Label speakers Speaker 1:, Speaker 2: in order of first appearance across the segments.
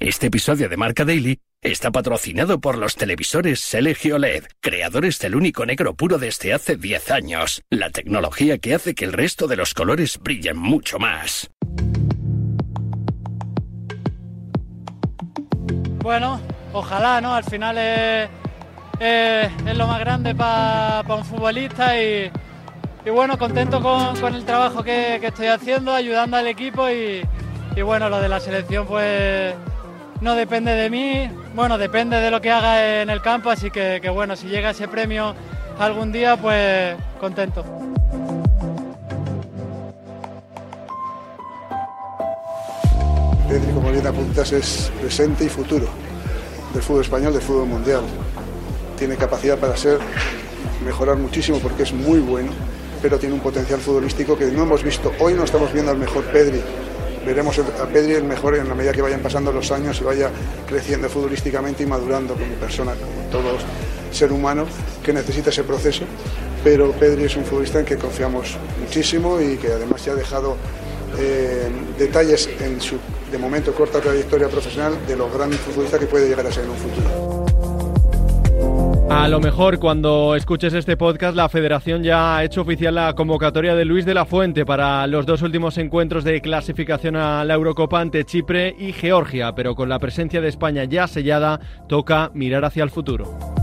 Speaker 1: Este episodio de Marca Daily está patrocinado por los televisores LG OLED, creadores del único negro puro desde hace 10 años, la tecnología que hace que el resto de los colores brillen mucho más.
Speaker 2: Bueno, ojalá, ¿no? Al final es, lo más grande para un futbolista y, bueno, contento con, el trabajo que, que estoy haciendo, ayudando al equipo y, y bueno, lo de la selección pues no depende de mí, bueno, depende de lo que haga en el campo, así que, bueno, si llega ese premio algún día, pues contento.
Speaker 3: Pedri, como bien apuntas, es presente y futuro del fútbol español, del fútbol mundial. Tiene capacidad para ser, mejorar muchísimo porque es muy bueno, pero tiene un potencial futbolístico que no hemos visto. Hoy no estamos viendo al mejor Pedri. Veremos a Pedri el mejor en la medida que vayan pasando los años y vaya creciendo futbolísticamente y madurando como persona, como todo ser humano que necesita ese proceso. Pero Pedri es un futbolista en que confiamos muchísimo y que además ya ha dejado eh, detalles en su, de momento, corta trayectoria profesional de lo gran futbolista que puede llegar a ser en un futuro.
Speaker 4: A lo mejor cuando escuches este podcast la federación ya ha hecho oficial la convocatoria de Luis de la Fuente para los dos últimos encuentros de clasificación a la Eurocopa ante Chipre y Georgia, pero con la presencia de España ya sellada toca mirar hacia el futuro.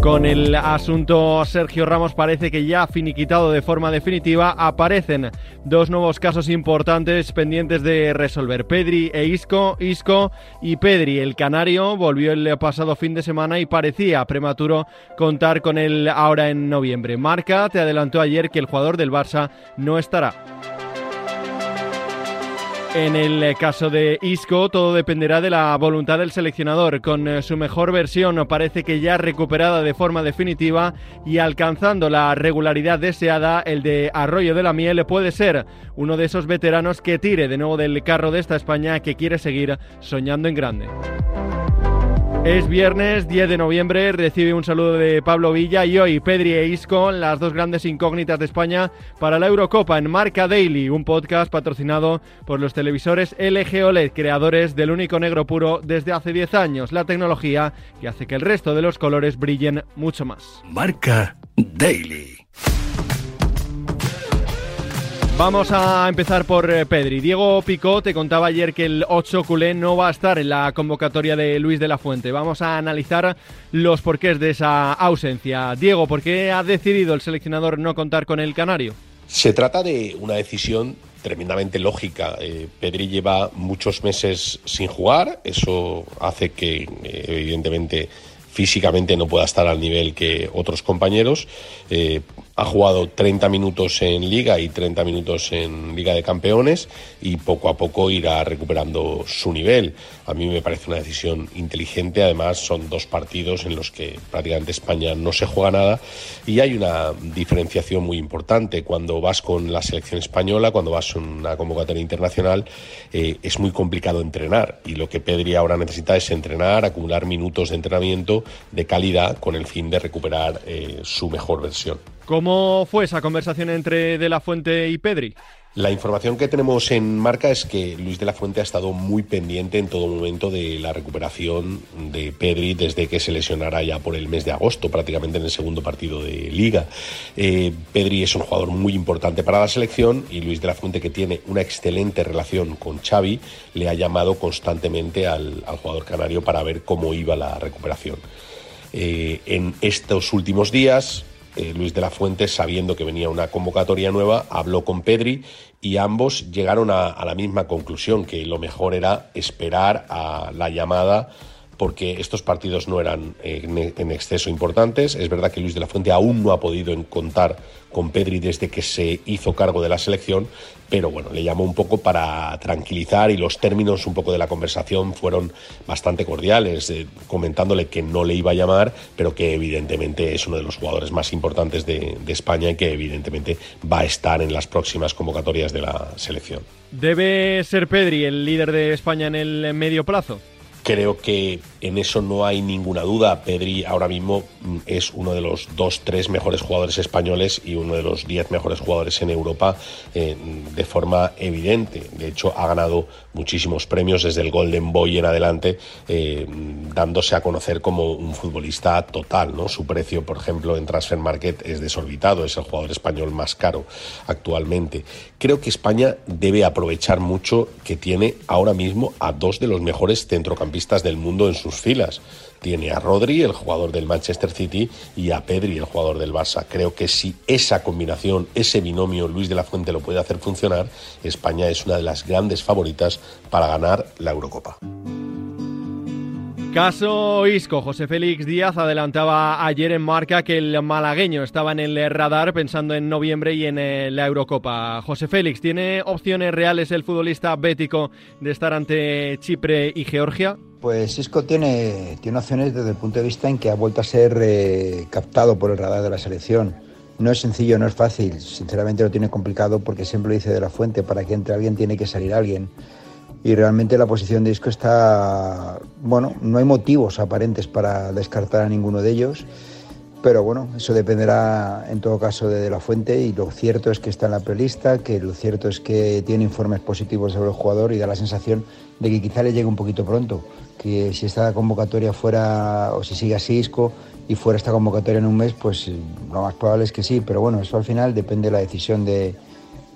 Speaker 4: Con el asunto Sergio Ramos parece que ya finiquitado de forma definitiva, aparecen dos nuevos casos importantes pendientes de resolver. Pedri e Isco, Isco y Pedri, el canario, volvió el pasado fin de semana y parecía prematuro contar con él ahora en noviembre. Marca te adelantó ayer que el jugador del Barça no estará. En el caso de Isco, todo dependerá de la voluntad del seleccionador. Con eh, su mejor versión parece que ya recuperada de forma definitiva y alcanzando la regularidad deseada, el de Arroyo de la Miel puede ser uno de esos veteranos que tire de nuevo del carro de esta España que quiere seguir soñando en grande. Es viernes 10 de noviembre, recibe un saludo de Pablo Villa y hoy Pedri e Isco, las dos grandes incógnitas de España para la Eurocopa en Marca Daily, un podcast patrocinado por los televisores LG OLED, creadores del único negro puro desde hace 10 años, la tecnología que hace que el resto de los colores brillen mucho más.
Speaker 1: Marca Daily.
Speaker 4: Vamos a empezar por eh, Pedri. Diego Picó te contaba ayer que el 8 culé no va a estar en la convocatoria de Luis de la Fuente. Vamos a analizar los porqués de esa ausencia. Diego, ¿por qué ha decidido el seleccionador no contar con el canario?
Speaker 5: Se trata de una decisión tremendamente lógica. Eh, Pedri lleva muchos meses sin jugar, eso hace que eh, evidentemente físicamente no pueda estar al nivel que otros compañeros. Ha jugado 30 minutos en Liga y 30 minutos en Liga de Campeones y poco a poco irá recuperando su nivel. A mí me parece una decisión inteligente. Además, son dos partidos en los que prácticamente España no se juega nada y hay una diferenciación muy importante. Cuando vas con la selección española, cuando vas en una convocatoria internacional, eh, es muy complicado entrenar y lo que Pedri ahora necesita es entrenar, acumular minutos de entrenamiento de calidad con el fin de recuperar eh, su mejor versión.
Speaker 4: ¿Cómo fue esa conversación entre De La Fuente y Pedri?
Speaker 5: La información que tenemos en marca es que Luis de la Fuente ha estado muy pendiente en todo momento de la recuperación de Pedri desde que se lesionara ya por el mes de agosto, prácticamente en el segundo partido de liga. Eh, Pedri es un jugador muy importante para la selección y Luis de la Fuente, que tiene una excelente relación con Xavi, le ha llamado constantemente al, jugador canario para ver cómo iba la recuperación. Eh, en estos últimos días, eh, Luis de la Fuente, sabiendo que venía una convocatoria nueva, habló con Pedri y ambos llegaron a, a la misma conclusión, que lo mejor era esperar a la llamada porque estos partidos no eran eh, en, exceso importantes. Es verdad que Luis de la Fuente aún no ha podido contar con Pedri desde que se hizo cargo de la selección, pero bueno, le llamó un poco para tranquilizar y los términos un poco de la conversación fueron bastante cordiales, eh, comentándole que no le iba a llamar, pero que evidentemente es uno de los jugadores más importantes de España y que evidentemente va a estar en las próximas convocatorias de la selección.
Speaker 4: ¿Debe ser Pedri el líder de España en el medio plazo?
Speaker 5: Creo que en eso no hay ninguna duda. Pedri ahora mismo mm, es uno de los dos, tres mejores jugadores españoles y uno de los diez mejores jugadores en Europa eh, de forma evidente. De hecho, ha ganado muchísimos premios desde el Golden Boy en adelante, eh, dándose a conocer como un futbolista total. ¿no? Su precio, por ejemplo, en Transfer Market es desorbitado, es el jugador español más caro actualmente. Creo que España debe aprovechar mucho que tiene ahora mismo a dos de los mejores centrocampistas del mundo en sus filas. Tiene a Rodri, el jugador del Manchester City, y a Pedri, el jugador del Barça. Creo que si esa combinación, ese binomio Luis de la Fuente lo puede hacer funcionar, España es una de las grandes favoritas para ganar la Eurocopa.
Speaker 4: Caso Isco, José Félix Díaz adelantaba ayer en marca que el malagueño estaba en el radar pensando en noviembre y en eh, la Eurocopa. José Félix, ¿tiene opciones reales el futbolista bético de estar ante Chipre y Georgia?
Speaker 6: Pues Isco tiene, tiene opciones desde el punto de vista en que ha vuelto a ser eh, captado por el radar de la selección. No es sencillo, no es fácil, sinceramente lo tiene complicado porque siempre lo dice de la fuente, para que entre alguien tiene que salir alguien. Y realmente la posición de Isco está, bueno, no hay motivos aparentes para descartar a ninguno de ellos, pero bueno, eso dependerá en todo caso de, la fuente y lo cierto es que está en la prelista, que lo cierto es que tiene informes positivos sobre el jugador y da la sensación de que quizá le llegue un poquito pronto, que si esta convocatoria fuera, o si sigue así Isco y fuera esta convocatoria en un mes, pues lo más probable es que sí, pero bueno, eso al final depende de la decisión de,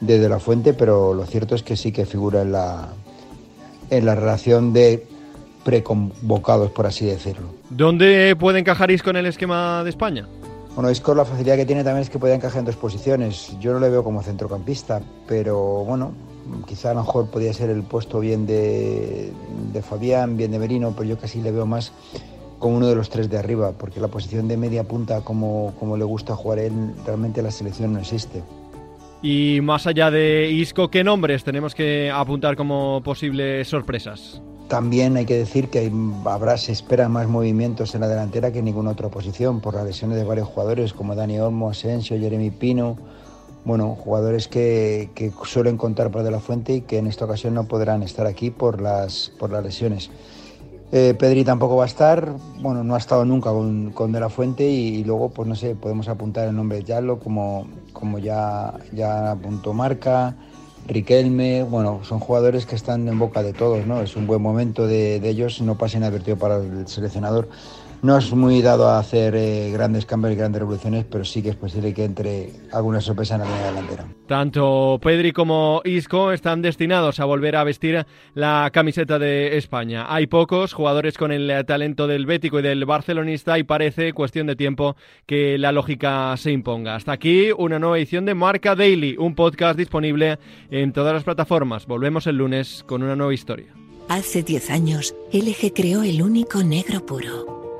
Speaker 6: de, de la fuente, pero lo cierto es que sí que figura en la, en la relación de preconvocados, por así decirlo.
Speaker 4: ¿Dónde puede encajar Isco en el esquema de España?
Speaker 6: Bueno, Isco la facilidad que tiene también es que puede encajar en dos posiciones. Yo no le veo como centrocampista, pero bueno, quizá a lo mejor podría ser el puesto bien de, de Fabián, bien de Merino, pero yo casi le veo más como uno de los tres de arriba, porque la posición de media punta, como, como le gusta jugar él, realmente la selección no existe.
Speaker 4: Y más allá de Isco, ¿qué nombres tenemos que apuntar como posibles sorpresas?
Speaker 6: También hay que decir que habrá, se esperan más movimientos en la delantera que en ninguna otra posición por las lesiones de varios jugadores como Dani Olmo, Asensio, Jeremy Pino. Bueno, jugadores que, suelen contar para De La Fuente y que en esta ocasión no podrán estar aquí por las, por las lesiones. Eh, Pedri tampoco va a estar, bueno, no ha estado nunca con, De La Fuente y, luego, pues no sé, podemos apuntar el nombre de Yalo como, como ya, ya apuntó Marca, Riquelme, bueno, son jugadores que están en boca de todos, ¿no? Es un buen momento de, de ellos, no pasa inadvertido para el seleccionador no es muy dado a hacer eh, grandes cambios y grandes revoluciones, pero sí que es posible que entre alguna sorpresa en la línea delantera.
Speaker 4: Tanto Pedri como Isco están destinados a volver a vestir la camiseta de España. Hay pocos jugadores con el talento del Bético y del Barcelonista y parece cuestión de tiempo que la lógica se imponga. Hasta aquí una nueva edición de Marca Daily, un podcast disponible en todas las plataformas. Volvemos el lunes con una nueva historia.
Speaker 7: Hace 10 años, LG creó el único negro puro